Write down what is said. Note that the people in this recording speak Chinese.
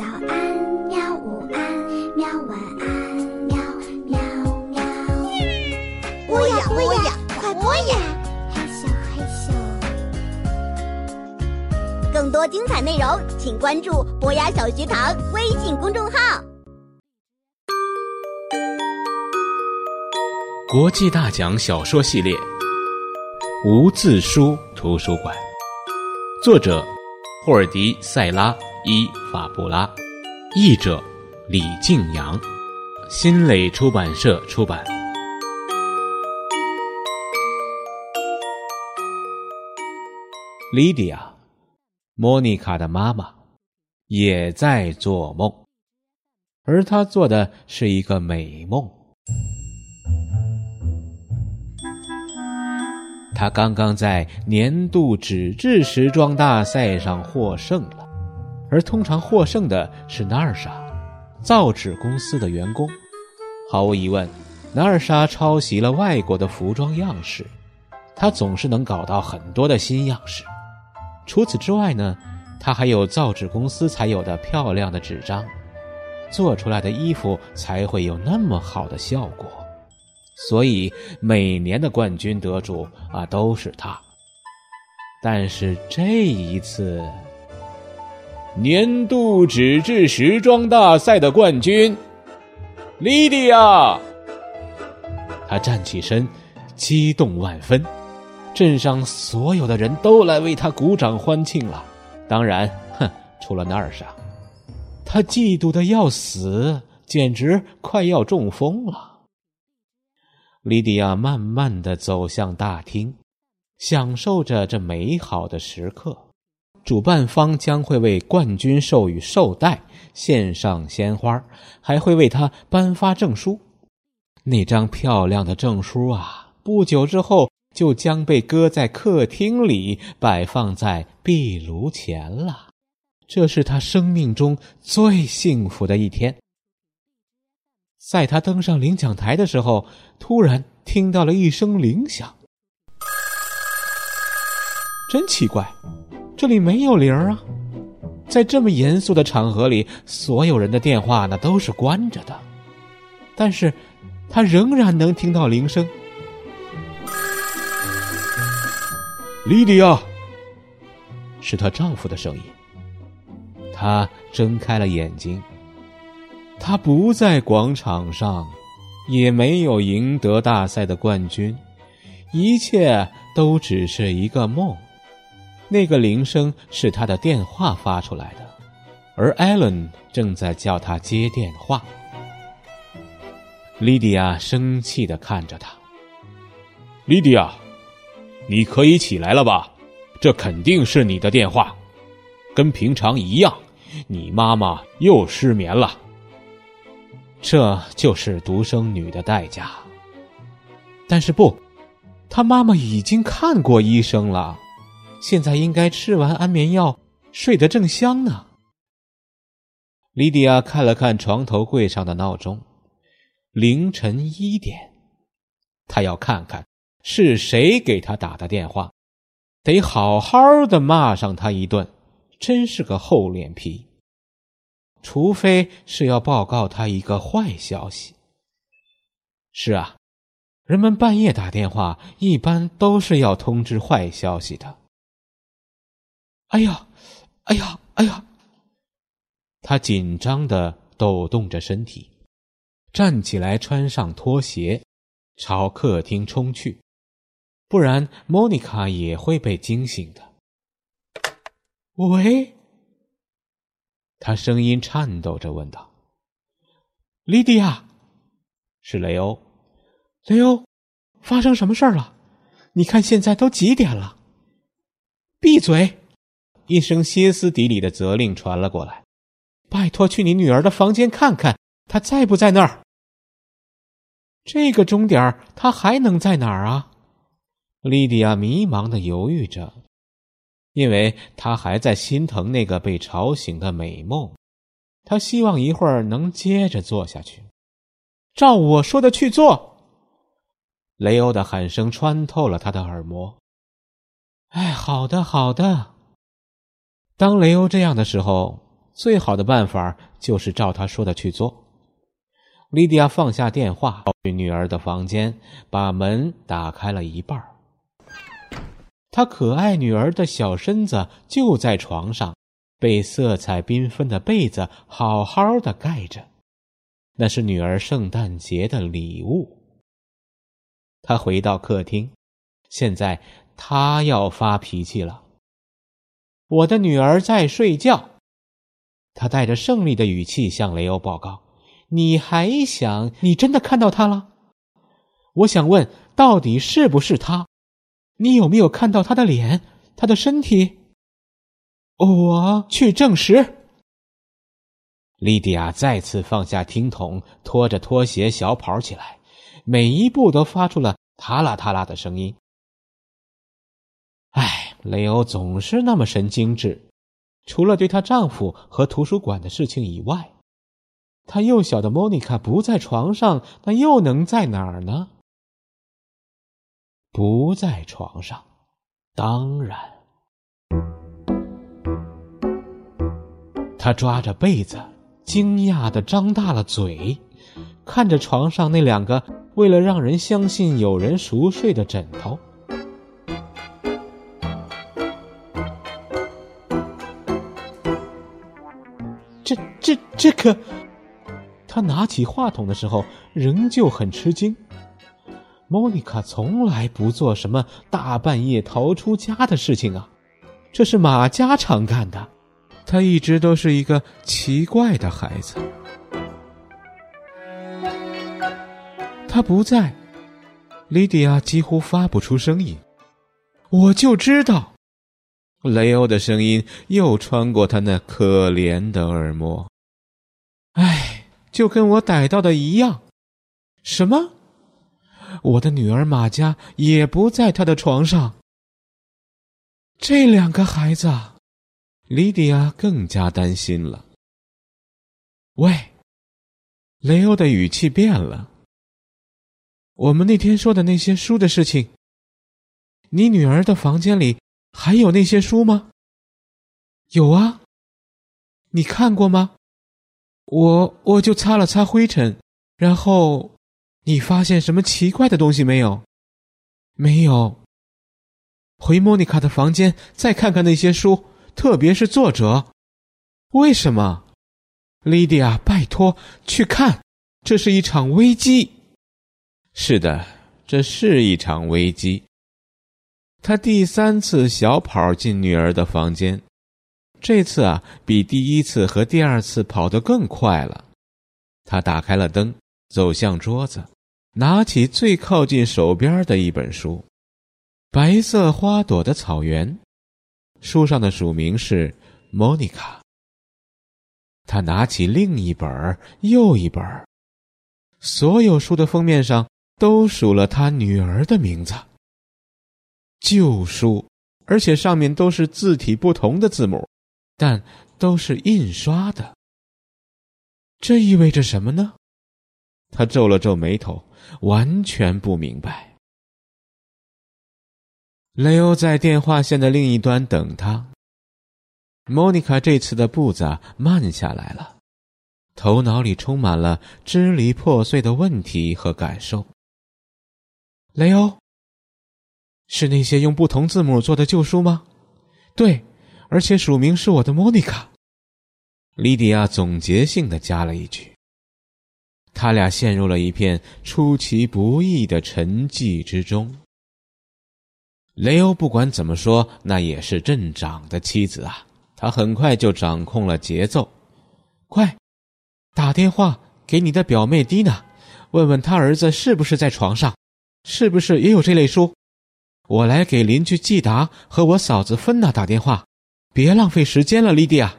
早安，喵！午安，喵！晚安，喵喵喵。播呀播呀，快播呀！嘿咻嘿咻。更多精彩内容，请关注博雅小学堂微信公众号。国际大奖小说系列《无字书图书馆》，作者霍尔迪·塞拉。伊法布拉，译者李静阳，新蕾出版社出版。莉迪亚，莫妮卡的妈妈，也在做梦，而她做的是一个美梦。她刚刚在年度纸质时装大赛上获胜了。而通常获胜的是纳尔莎，造纸公司的员工。毫无疑问，纳尔莎抄袭了外国的服装样式，他总是能搞到很多的新样式。除此之外呢，他还有造纸公司才有的漂亮的纸张，做出来的衣服才会有那么好的效果。所以每年的冠军得主啊都是他。但是这一次。年度纸质时装大赛的冠军，莉迪亚。他站起身，激动万分。镇上所有的人都来为他鼓掌欢庆了。当然，哼，除了纳尔莎，他嫉妒的要死，简直快要中风了。莉迪亚慢慢的走向大厅，享受着这美好的时刻。主办方将会为冠军授予绶带，献上鲜花，还会为他颁发证书。那张漂亮的证书啊，不久之后就将被搁在客厅里，摆放在壁炉前了。这是他生命中最幸福的一天。在他登上领奖台的时候，突然听到了一声铃响，真奇怪。这里没有铃儿啊，在这么严肃的场合里，所有人的电话呢都是关着的，但是，他仍然能听到铃声。莉迪亚，是她丈夫的声音。她睁开了眼睛，她不在广场上，也没有赢得大赛的冠军，一切都只是一个梦。那个铃声是他的电话发出来的，而艾伦正在叫他接电话。莉迪亚生气的看着他。莉迪亚，你可以起来了吧？这肯定是你的电话，跟平常一样，你妈妈又失眠了。这就是独生女的代价。但是不，她妈妈已经看过医生了。现在应该吃完安眠药，睡得正香呢。莉迪亚看了看床头柜上的闹钟，凌晨一点，她要看看是谁给她打的电话，得好好的骂上他一顿。真是个厚脸皮，除非是要报告他一个坏消息。是啊，人们半夜打电话一般都是要通知坏消息的。哎呀，哎呀，哎呀！他紧张的抖动着身体，站起来，穿上拖鞋，朝客厅冲去，不然莫妮卡也会被惊醒的。喂，他声音颤抖着问道：“莉迪亚，是雷欧，雷欧，发生什么事儿了？你看现在都几点了？闭嘴！”一声歇斯底里的责令传了过来：“拜托，去你女儿的房间看看，她在不在那儿？这个钟点儿她还能在哪儿啊？”莉迪亚迷茫的犹豫着，因为她还在心疼那个被吵醒的美梦。她希望一会儿能接着做下去。照我说的去做。雷欧的喊声穿透了他的耳膜。“哎，好的，好的。”当雷欧这样的时候，最好的办法就是照他说的去做。莉迪亚放下电话，去女儿的房间，把门打开了一半她可爱女儿的小身子就在床上，被色彩缤纷的被子好好的盖着。那是女儿圣诞节的礼物。他回到客厅，现在他要发脾气了。我的女儿在睡觉。他带着胜利的语气向雷欧报告：“你还想？你真的看到他了？我想问，到底是不是他？你有没有看到他的脸，他的身体？我去证实。”莉迪亚再次放下听筒，拖着拖鞋小跑起来，每一步都发出了踏啦踏啦的声音。唉，雷欧总是那么神经质，除了对她丈夫和图书馆的事情以外，她幼小的莫妮卡不在床上，那又能在哪儿呢？不在床上，当然，他抓着被子。惊讶的张大了嘴，看着床上那两个为了让人相信有人熟睡的枕头。这、个……他拿起话筒的时候仍旧很吃惊。莫妮卡从来不做什么大半夜逃出家的事情啊，这是马家常干的。他一直都是一个奇怪的孩子。他不在，莉迪亚几乎发不出声音。我就知道，雷欧的声音又穿过他那可怜的耳膜。就跟我逮到的一样。什么？我的女儿玛佳也不在他的床上。这两个孩子。莉迪亚更加担心了。喂，雷欧的语气变了。我们那天说的那些书的事情，你女儿的房间里还有那些书吗？有啊。你看过吗？我我就擦了擦灰尘，然后，你发现什么奇怪的东西没有？没有。回莫妮卡的房间，再看看那些书。特别是作者，为什么？莉迪亚，拜托去看，这是一场危机。是的，这是一场危机。他第三次小跑进女儿的房间，这次啊，比第一次和第二次跑得更快了。他打开了灯，走向桌子，拿起最靠近手边的一本书，《白色花朵的草原》。书上的署名是莫妮卡。他拿起另一本又一本所有书的封面上都署了他女儿的名字。旧书，而且上面都是字体不同的字母，但都是印刷的。这意味着什么呢？他皱了皱眉头，完全不明白。雷欧在电话线的另一端等他。莫妮卡这次的步子慢下来了，头脑里充满了支离破碎的问题和感受。雷欧，是那些用不同字母做的旧书吗？对，而且署名是我的莫妮卡。莉迪亚总结性的加了一句。他俩陷入了一片出其不意的沉寂之中。雷欧不管怎么说，那也是镇长的妻子啊。他很快就掌控了节奏，快，打电话给你的表妹蒂娜，问问他儿子是不是在床上，是不是也有这类书。我来给邻居季达和我嫂子芬娜打电话，别浪费时间了，莉迪亚。